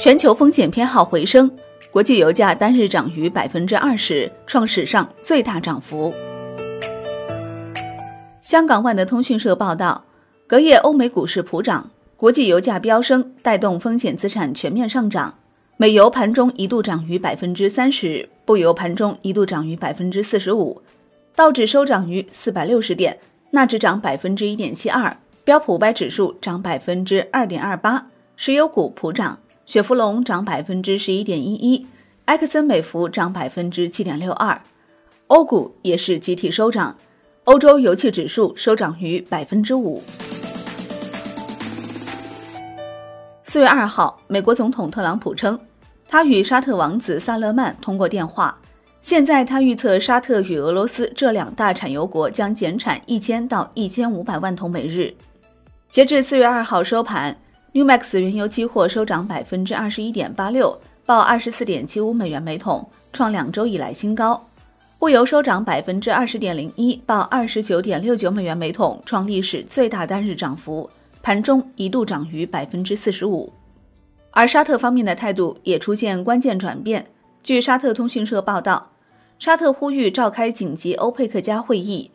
全球风险偏好回升，国际油价单日涨逾百分之二十，创史上最大涨幅。香港万德通讯社报道，隔夜欧美股市普涨，国际油价飙升，带动风险资产全面上涨。美油盘中一度涨逾百分之三十，布油盘中一度涨逾百分之四十五，道指收涨逾四百六十点，纳指涨百分之一点七二，标普五百指数涨百分之二点二八，石油股普涨。雪佛龙涨百分之十一点一一，埃克森美孚涨百分之七点六二，欧股也是集体收涨，欧洲油气指数收涨逾百分之五。四月二号，美国总统特朗普称，他与沙特王子萨勒曼通过电话，现在他预测沙特与俄罗斯这两大产油国将减产一千到一千五百万桶每日。截至四月二号收盘。New Max 原油期货收涨百分之二十一点八六，报二十四点七五美元每桶，创两周以来新高。布油收涨百分之二十点零一，报二十九点六九美元每桶，创历史最大单日涨幅，盘中一度涨逾百分之四十五。而沙特方面的态度也出现关键转变。据沙特通讯社报道，沙特呼吁召开紧急欧佩克加会议。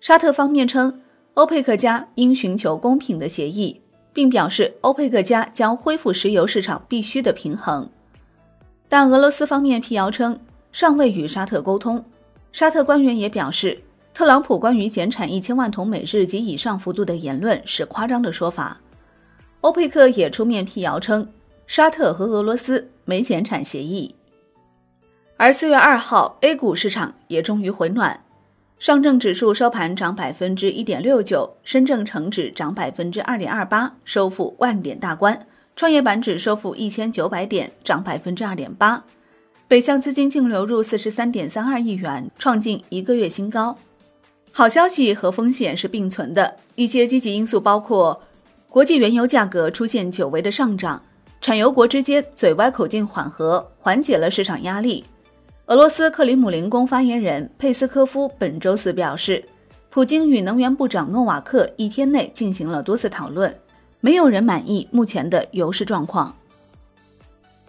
沙特方面称，欧佩克加应寻求公平的协议。并表示，欧佩克家将恢复石油市场必须的平衡，但俄罗斯方面辟谣称尚未与沙特沟通。沙特官员也表示，特朗普关于减产一千万桶每日及以上幅度的言论是夸张的说法。欧佩克也出面辟谣称，沙特和俄罗斯没减产协议。而四月二号，A 股市场也终于回暖。上证指数收盘涨百分之一点六九，深证成指涨百分之二点二八，收复万点大关。创业板指收复一千九百点，涨百分之二点八。北向资金净流入四十三点三二亿元，创近一个月新高。好消息和风险是并存的，一些积极因素包括国际原油价格出现久违的上涨，产油国之间嘴歪口径缓和，缓解了市场压力。俄罗斯克里姆林宫发言人佩斯科夫本周四表示，普京与能源部长诺瓦克一天内进行了多次讨论，没有人满意目前的油市状况。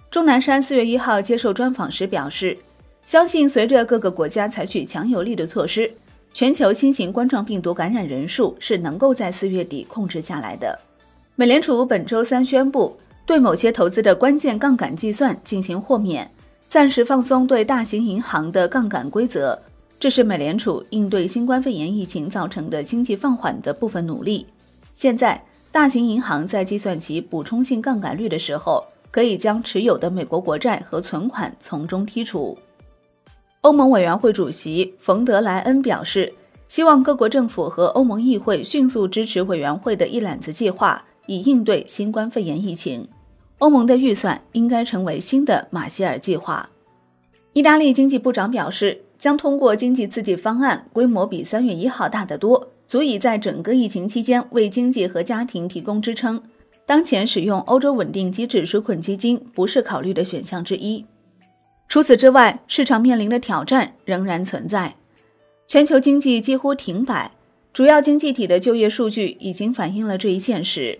钟南山四月一号接受专访时表示，相信随着各个国家采取强有力的措施，全球新型冠状病毒感染人数是能够在四月底控制下来的。美联储本周三宣布对某些投资的关键杠杆计算进行豁免。暂时放松对大型银行的杠杆规则，这是美联储应对新冠肺炎疫情造成的经济放缓的部分努力。现在，大型银行在计算其补充性杠杆率的时候，可以将持有的美国国债和存款从中剔除。欧盟委员会主席冯德莱恩表示，希望各国政府和欧盟议会迅速支持委员会的一揽子计划，以应对新冠肺炎疫情。欧盟的预算应该成为新的马歇尔计划。意大利经济部长表示，将通过经济刺激方案，规模比三月一号大得多，足以在整个疫情期间为经济和家庭提供支撑。当前使用欧洲稳定机制纾困基金不是考虑的选项之一。除此之外，市场面临的挑战仍然存在。全球经济几乎停摆，主要经济体的就业数据已经反映了这一现实。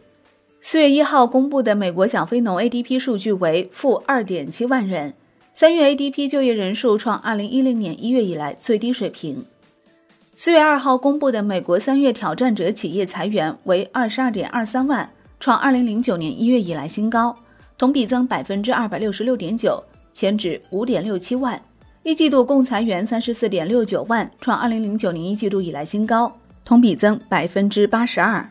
四月一号公布的美国小非农 ADP 数据为负二点七万人，三月 ADP 就业人数创二零一零年一月以来最低水平。四月二号公布的美国三月挑战者企业裁员为二十二点二三万，创二零零九年一月以来新高，同比增百分之二百六十六点九，前值五点六七万。一季度共裁员三十四点六九万，创二零零九年一季度以来新高，同比增百分之八十二。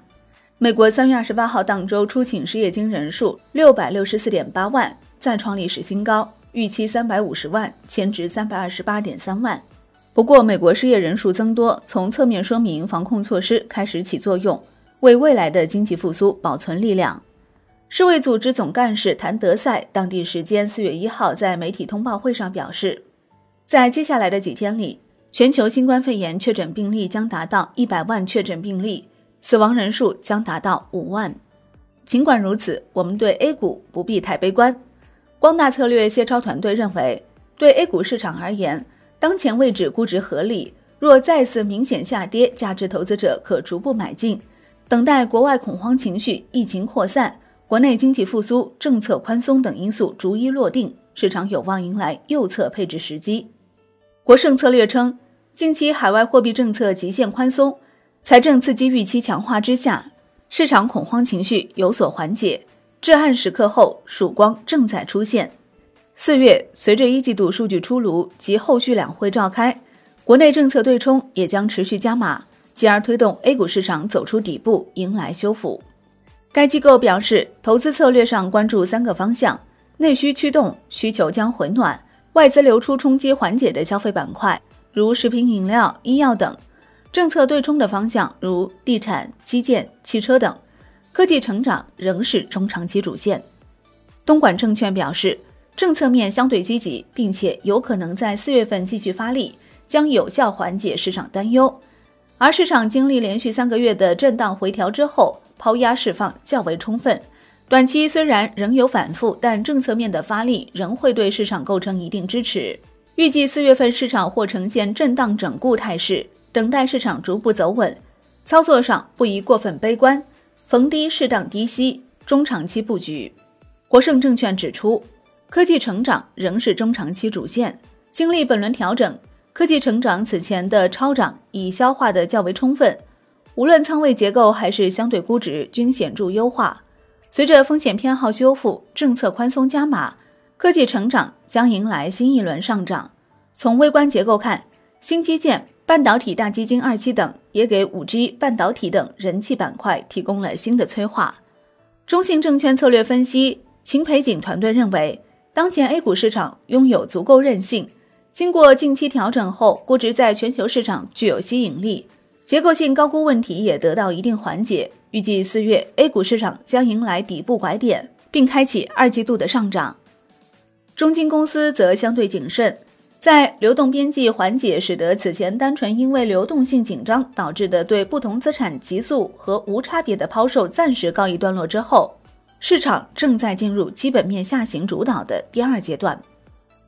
美国三月二十八号当周出请失业金人数六百六十四点八万，再创历史新高，预期三百五十万，前值三百二十八点三万。不过，美国失业人数增多，从侧面说明防控措施开始起作用，为未来的经济复苏保存力量。世卫组织总干事谭德赛当地时间四月一号在媒体通报会上表示，在接下来的几天里，全球新冠肺炎确诊病例将达到一百万确诊病例。死亡人数将达到五万。尽管如此，我们对 A 股不必太悲观。光大策略谢超团队认为，对 A 股市场而言，当前位置估值合理。若再次明显下跌，价值投资者可逐步买进，等待国外恐慌情绪、疫情扩散、国内经济复苏、政策宽松等因素逐一落定，市场有望迎来右侧配置时机。国盛策略称，近期海外货币政策极限宽松、财政刺激预期强化之下，市场恐慌情绪有所缓解，至暗时刻后曙光正在出现。四月，随着一季度数据出炉及后续两会召开，国内政策对冲也将持续加码，继而推动 A 股市场走出底部，迎来修复。该机构表示，投资策略上关注三个方向：内需驱动，需求将回暖；外资流出冲击缓解的消费板块，如食品饮料、医药等；政策对冲的方向，如地产、基建、汽车等；科技成长仍是中长期主线。东莞证券表示，政策面相对积极，并且有可能在四月份继续发力，将有效缓解市场担忧。而市场经历连续三个月的震荡回调之后，抛压释放较为充分，短期虽然仍有反复，但政策面的发力仍会对市场构成一定支持。预计四月份市场或呈现震荡整固态势，等待市场逐步走稳。操作上不宜过分悲观，逢低适当低吸，中长期布局。国盛证券指出，科技成长仍是中长期主线。经历本轮调整，科技成长此前的超涨已消化的较为充分。无论仓位结构还是相对估值均显著优化。随着风险偏好修复、政策宽松加码，科技成长将迎来新一轮上涨。从微观结构看，新基建、半导体大基金二期等也给五 G、半导体等人气板块提供了新的催化。中信证券策略分析秦培锦团队认为，当前 A 股市场拥有足够韧性，经过近期调整后，估值在全球市场具有吸引力。结构性高估问题也得到一定缓解，预计四月 A 股市场将迎来底部拐点，并开启二季度的上涨。中金公司则相对谨慎，在流动边际缓解使得此前单纯因为流动性紧张导致的对不同资产急速和无差别的抛售暂时告一段落之后，市场正在进入基本面下行主导的第二阶段。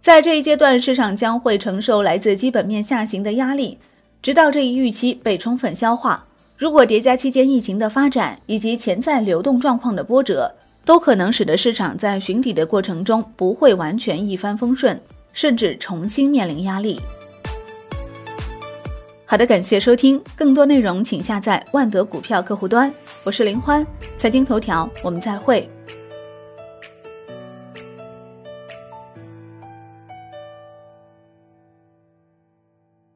在这一阶段，市场将会承受来自基本面下行的压力。直到这一预期被充分消化，如果叠加期间疫情的发展以及潜在流动状况的波折，都可能使得市场在寻底的过程中不会完全一帆风顺，甚至重新面临压力。好的，感谢收听，更多内容请下载万德股票客户端，我是林欢，财经头条，我们再会。